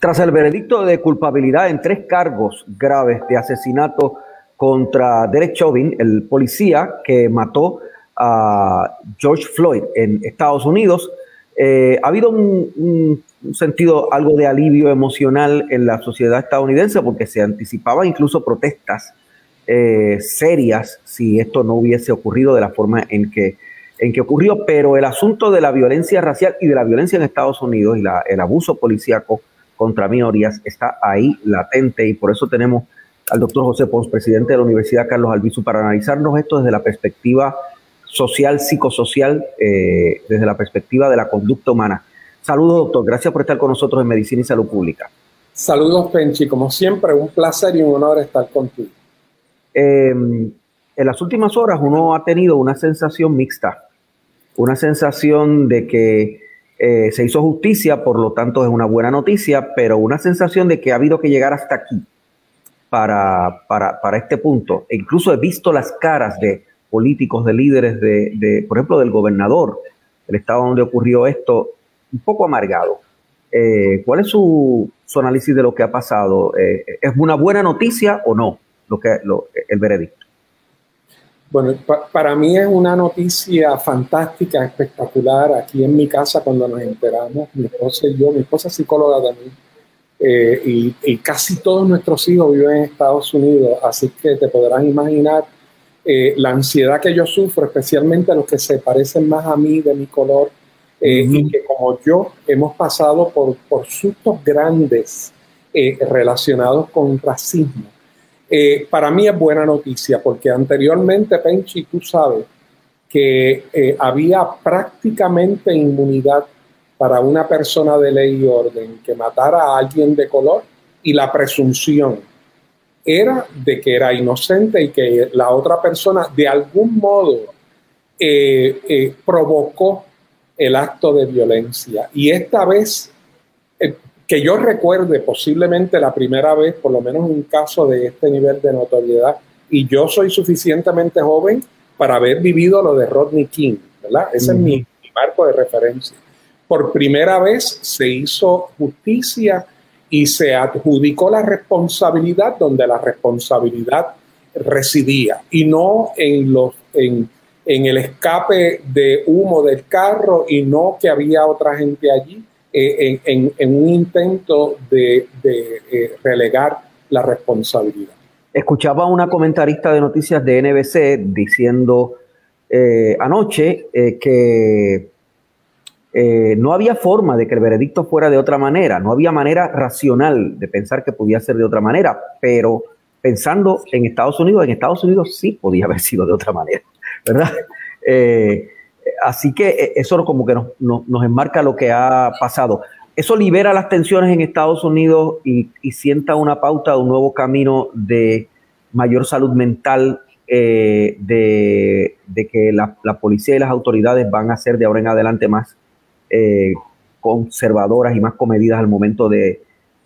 Tras el veredicto de culpabilidad en tres cargos graves de asesinato contra Derek Chauvin, el policía que mató a George Floyd en Estados Unidos, eh, ha habido un, sentido algo de alivio emocional en la sociedad estadounidense porque se anticipaban incluso protestas eh, serias si esto no hubiese ocurrido de la forma en que, en que ocurrió, pero el asunto de la violencia racial y de la violencia en Estados Unidos y el abuso policíaco contra minorías está ahí latente y por eso tenemos al doctor José Pons, presidente de la Universidad Carlos Albizu, para analizarnos esto desde la perspectiva social, psicosocial, eh, desde la perspectiva de la conducta humana. Saludos, doctor. Gracias por estar con nosotros en Medicina y Salud Pública. Saludos, Penchi. Como siempre, un placer y un honor estar contigo. Eh, en las últimas horas uno ha tenido una sensación mixta, una sensación de que eh, se hizo justicia, por lo tanto es una buena noticia, pero una sensación de que ha habido que llegar hasta aquí para, para, para este punto. E incluso he visto las caras de políticos, de líderes, de, por ejemplo, del gobernador del estado donde ocurrió esto, un poco amargado. Eh, ¿Cuál es su, su, análisis de lo que ha pasado? Eh, ¿Es una buena noticia o no lo que, lo, el veredicto? Bueno, para mí es una noticia fantástica, espectacular. Aquí en mi casa, cuando nos enteramos, mi esposa y yo, mi esposa es psicóloga también, eh, y, y, casi todos nuestros hijos viven en Estados Unidos, así que te podrás imaginar eh, la ansiedad que yo sufro, especialmente los que se parecen más a mí, de mi color, eh, y que como yo hemos pasado por, por sustos grandes relacionados con racismo eh, para mí es buena noticia porque anteriormente, Penchi, tú sabes que eh, había prácticamente inmunidad para una persona de ley y orden que matara a alguien de color y la presunción era de que era inocente y que la otra persona de algún modo eh, provocó el acto de violencia. Y esta vez que yo recuerde posiblemente la primera vez, por lo menos un caso de este nivel de notoriedad, y yo soy suficientemente joven para haber vivido lo de Rodney King, ¿verdad? Ese es mi, marco de referencia. Por primera vez se hizo justicia y se adjudicó la responsabilidad donde la responsabilidad residía y no en los en, en el escape de humo del carro y no que había otra gente allí eh, en, un intento de, eh, relegar la responsabilidad. Escuchaba a una comentarista de noticias de NBC diciendo eh, anoche que no había forma de que el veredicto fuera de otra manera, no había manera racional de pensar que podía ser de otra manera, pero pensando en Estados Unidos, en Estados Unidos sí podía haber sido de otra manera, ¿verdad? Así que eh, eso como que nos, enmarca lo que ha pasado. Eso libera las tensiones en Estados Unidos y, sienta una pauta de un nuevo camino de mayor salud mental, eh, de, que la, policía y las autoridades van a ser de ahora en adelante más eh, conservadoras y más comedidas al momento de,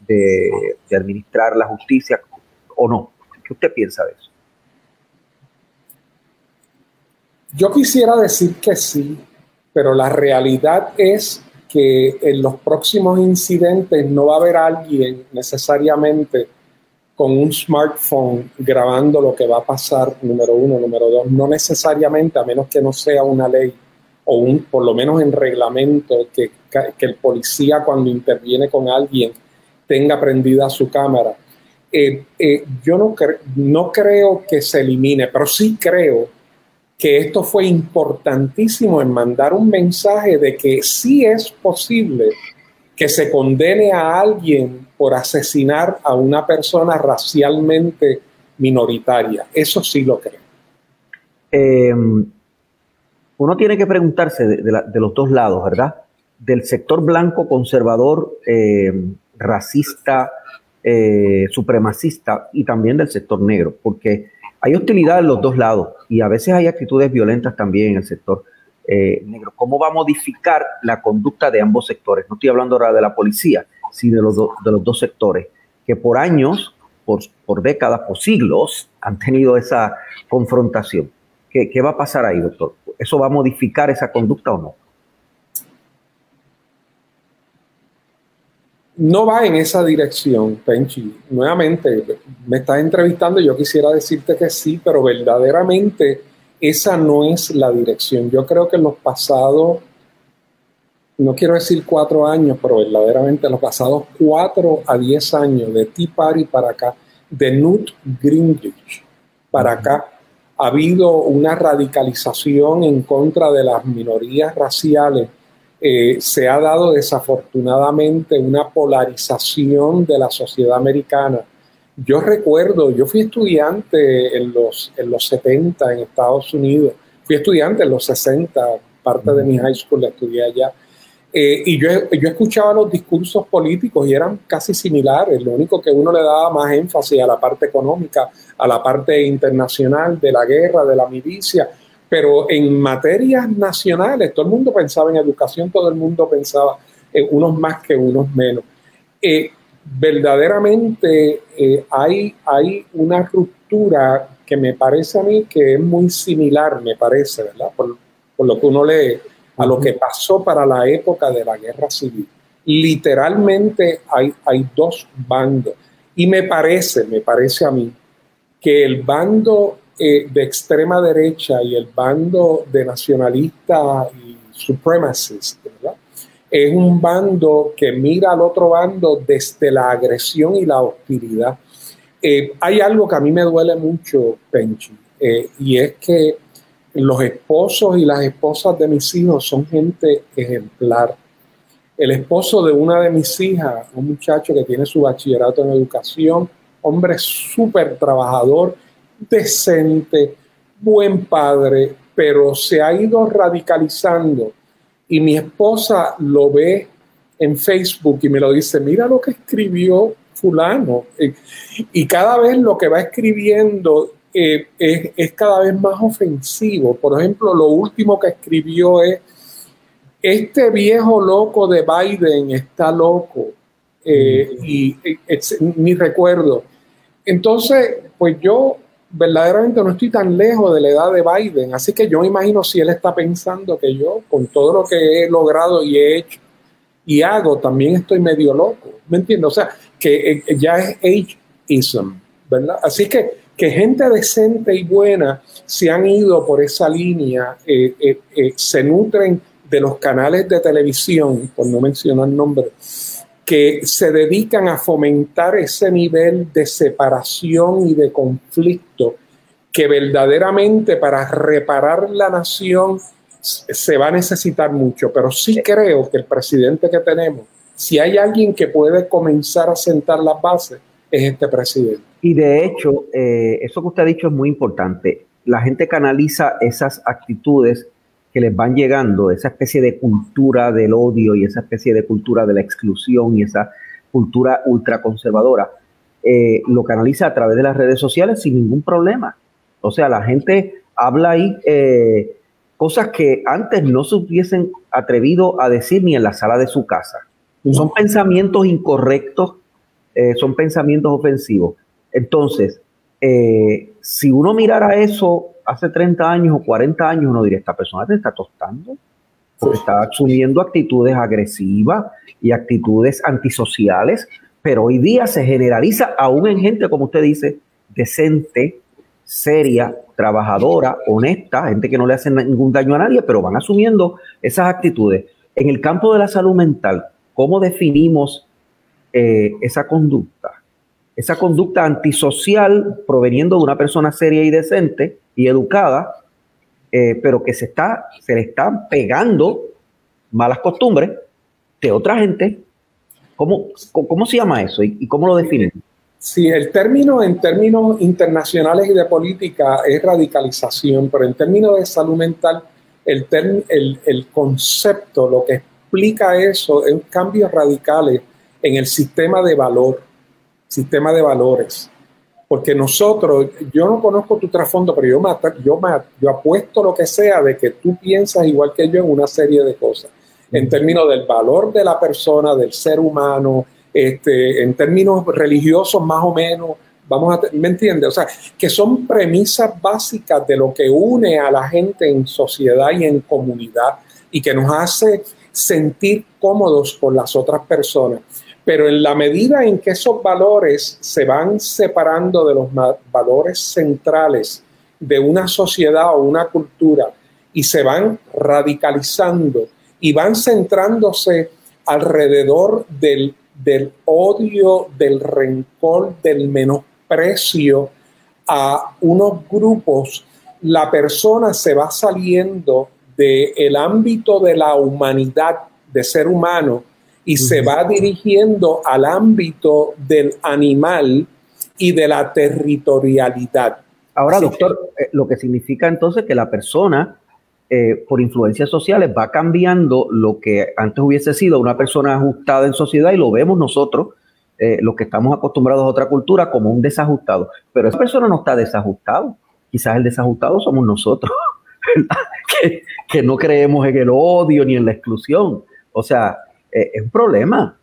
de administrar la justicia, ¿o no? ¿Qué usted piensa de eso? Yo quisiera decir que sí, pero la realidad es que en los próximos incidentes no va a haber alguien necesariamente con un smartphone grabando lo que va a pasar, número uno, número dos, no necesariamente, a menos que no sea una ley o un, por lo menos en reglamento, que, que el policía cuando interviene con alguien tenga prendida su cámara. Eh, eh, yo no, no creo que se elimine, pero sí creo que esto fue importantísimo en mandar un mensaje de que sí es posible que se condene a alguien por asesinar a una persona racialmente minoritaria. Eso sí lo creo. Em, uno tiene que preguntarse de, los dos lados, ¿verdad? Del sector blanco conservador, em, racista, eh, supremacista y también del sector negro, porque hay hostilidad en los dos lados y a veces hay actitudes violentas también en el sector eh, negro. ¿Cómo va a modificar la conducta de ambos sectores? No estoy hablando ahora de la policía, sino de los, dos sectores, que por años, por, décadas, por siglos, han tenido esa confrontación. ¿Qué, ¿Qué va a pasar ahí, doctor? ¿Eso va a modificar esa conducta o no? No va en esa dirección, Penchi. Nuevamente, me estás entrevistando y yo quisiera decirte que sí, pero verdaderamente esa no es la dirección. Yo creo que en los pasados, no quiero decir cuatro años, pero verdaderamente en los pasados cuatro a diez años de Tea Party para acá, de Newt Gingrich para acá, ha habido una radicalización en contra de las minorías raciales eh, se ha dado desafortunadamente una polarización de la sociedad americana. Yo recuerdo, yo fui estudiante en los, en los 70 en Estados Unidos, fui estudiante en los 60, parte de mi high school la estudié allá, eh, y yo, yo escuchaba los discursos políticos y eran casi similares, lo único que uno le daba más énfasis a la parte económica, a la parte internacional, de la guerra, de la milicia, pero en materias nacionales, todo el mundo pensaba en educación, todo el mundo pensaba en unos más que unos menos. Eh, verdaderamente eh, hay, hay una ruptura que me parece a mí que es muy similar, me parece, ¿verdad? Por, por lo que uno lee, a lo que pasó para la época de la guerra civil. Literalmente hay, hay dos bandos. Y me parece, me parece a mí, que el bando eh, de extrema derecha y el bando de nacionalistas y supremacists, Es un bando que mira al otro bando desde la agresión y la hostilidad. Eh, hay algo que a mí me duele mucho, Penchi, eh, y es que los esposos y las esposas de mis hijos son gente ejemplar. El esposo de una de mis hijas, un muchacho que tiene su bachillerato en educación, hombre súper trabajador, decente, buen padre, pero se ha ido radicalizando y mi esposa lo ve en Facebook y me lo dice, mira lo que escribió fulano. Y cada vez lo que va escribiendo eh, es, cada vez más ofensivo. Por ejemplo, lo último que escribió es, este viejo loco de Biden está loco. Eh, y ni recuerdo. Entonces, pues yo verdaderamente no estoy tan lejos de la edad de Biden, así que yo me imagino si él está pensando que yo, con todo lo que he logrado y he hecho y hago, también estoy medio loco, ¿me entiendes? O sea, que eh, ya es ageism, ¿verdad? Así que que gente decente y buena se han ido por esa línea, eh, eh, se nutren de los canales de televisión, por no mencionar nombres, que se dedican a fomentar ese nivel de separación y de conflicto que verdaderamente para reparar la nación se va a necesitar mucho, pero sí creo que el presidente que tenemos, si hay alguien que puede comenzar a sentar las bases, es este presidente. Y de hecho, eh, eso que usted ha dicho es muy importante. La gente canaliza esas actitudes que les van llegando, esa especie de cultura del odio y esa especie de cultura de la exclusión y esa cultura ultraconservadora, eh, lo canaliza a través de las redes sociales sin ningún problema. O sea, la gente habla ahí eh, cosas que antes no se hubiesen atrevido a decir ni en la sala de su casa. Son pensamientos incorrectos, eh, son pensamientos ofensivos. Entonces, si uno mirara eso hace 30 años o 40 años uno diría, esta persona te está tostando, porque está asumiendo actitudes agresivas y actitudes antisociales, pero hoy día se generaliza aún en gente, como usted dice, decente, seria, trabajadora, honesta, gente que no le hace ningún daño a nadie, pero van asumiendo esas actitudes. En el campo de la salud mental, ¿cómo definimos eh, esa conducta? Esa conducta antisocial proveniendo de una persona seria y decente, y educada, eh, pero que se, está, se le están pegando malas costumbres de otra gente. ¿Cómo, cómo se llama eso y, cómo lo definen? Sí, el término en términos internacionales y de política es radicalización, pero en términos de salud mental, el, el, el concepto, lo que explica eso es cambios radicales en el sistema de valor sistema de valores. Porque nosotros, yo no conozco tu trasfondo, pero yo, me, yo, yo apuesto lo que sea de que tú piensas igual que yo en una serie de cosas. En términos del valor de la persona, del ser humano, este, en términos religiosos más o menos, vamos a, ¿me entiendes? O sea, que son premisas básicas de lo que une a la gente en sociedad y en comunidad y que nos hace sentir cómodos con las otras personas. Pero en la medida en que esos valores se van separando de los valores centrales de una sociedad o una cultura y se van radicalizando y van centrándose alrededor del, del odio, del rencor, del menosprecio a unos grupos, la persona se va saliendo del ámbito de la humanidad, de ser humano, y se va dirigiendo al ámbito del animal y de la territorialidad. Ahora, doctor, eh, lo que significa entonces que la persona, eh, por influencias sociales, va cambiando lo que antes hubiese sido una persona ajustada en sociedad y lo vemos nosotros, eh, los que estamos acostumbrados a otra cultura, como un desajustado. Pero esa persona no está desajustado. Quizás el desajustado somos nosotros, que, que no creemos en el odio ni en la exclusión. O sea, eh, es un problema.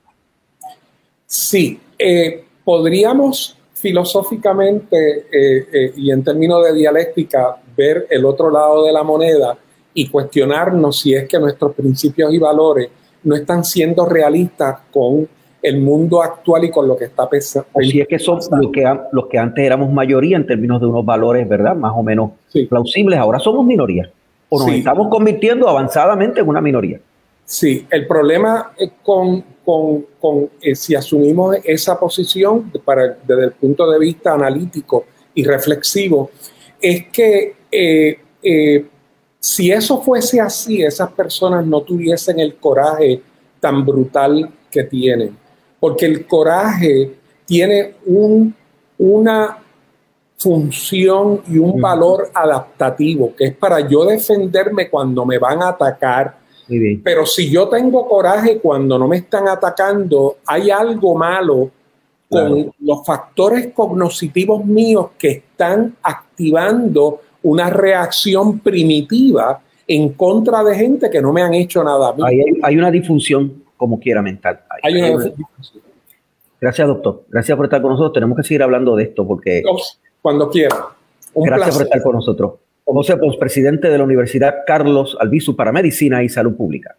Sí, eh, podríamos filosóficamente eh, y en términos de dialéctica ver el otro lado de la moneda y cuestionarnos si es que nuestros principios y valores no están siendo realistas con el mundo actual y con lo que está pensando. O si es que son los que, los que antes éramos mayoría en términos de unos valores, ¿verdad? Más o menos plausibles, ahora somos minoría. O nos estamos convirtiendo avanzadamente en una minoría. Sí, el problema con, con, con eh, si asumimos esa posición para, desde el punto de vista analítico y reflexivo, es que eh, eh, si eso fuese así, esas personas no tuviesen el coraje tan brutal que tienen, porque el coraje tiene un, una función y un valor adaptativo, que es para yo defenderme cuando me van a atacar pero si yo tengo coraje cuando no me están atacando, hay algo malo con los factores cognitivos míos que están activando una reacción primitiva en contra de gente que no me han hecho nada. Hay, una disfunción como quiera mental. Gracias, doctor. Gracias por estar con nosotros. Tenemos que seguir hablando de esto porque... Cuando quiera. Gracias por estar con nosotros. José, presidente de la Universidad Carlos Albizu para Medicina y Salud Pública.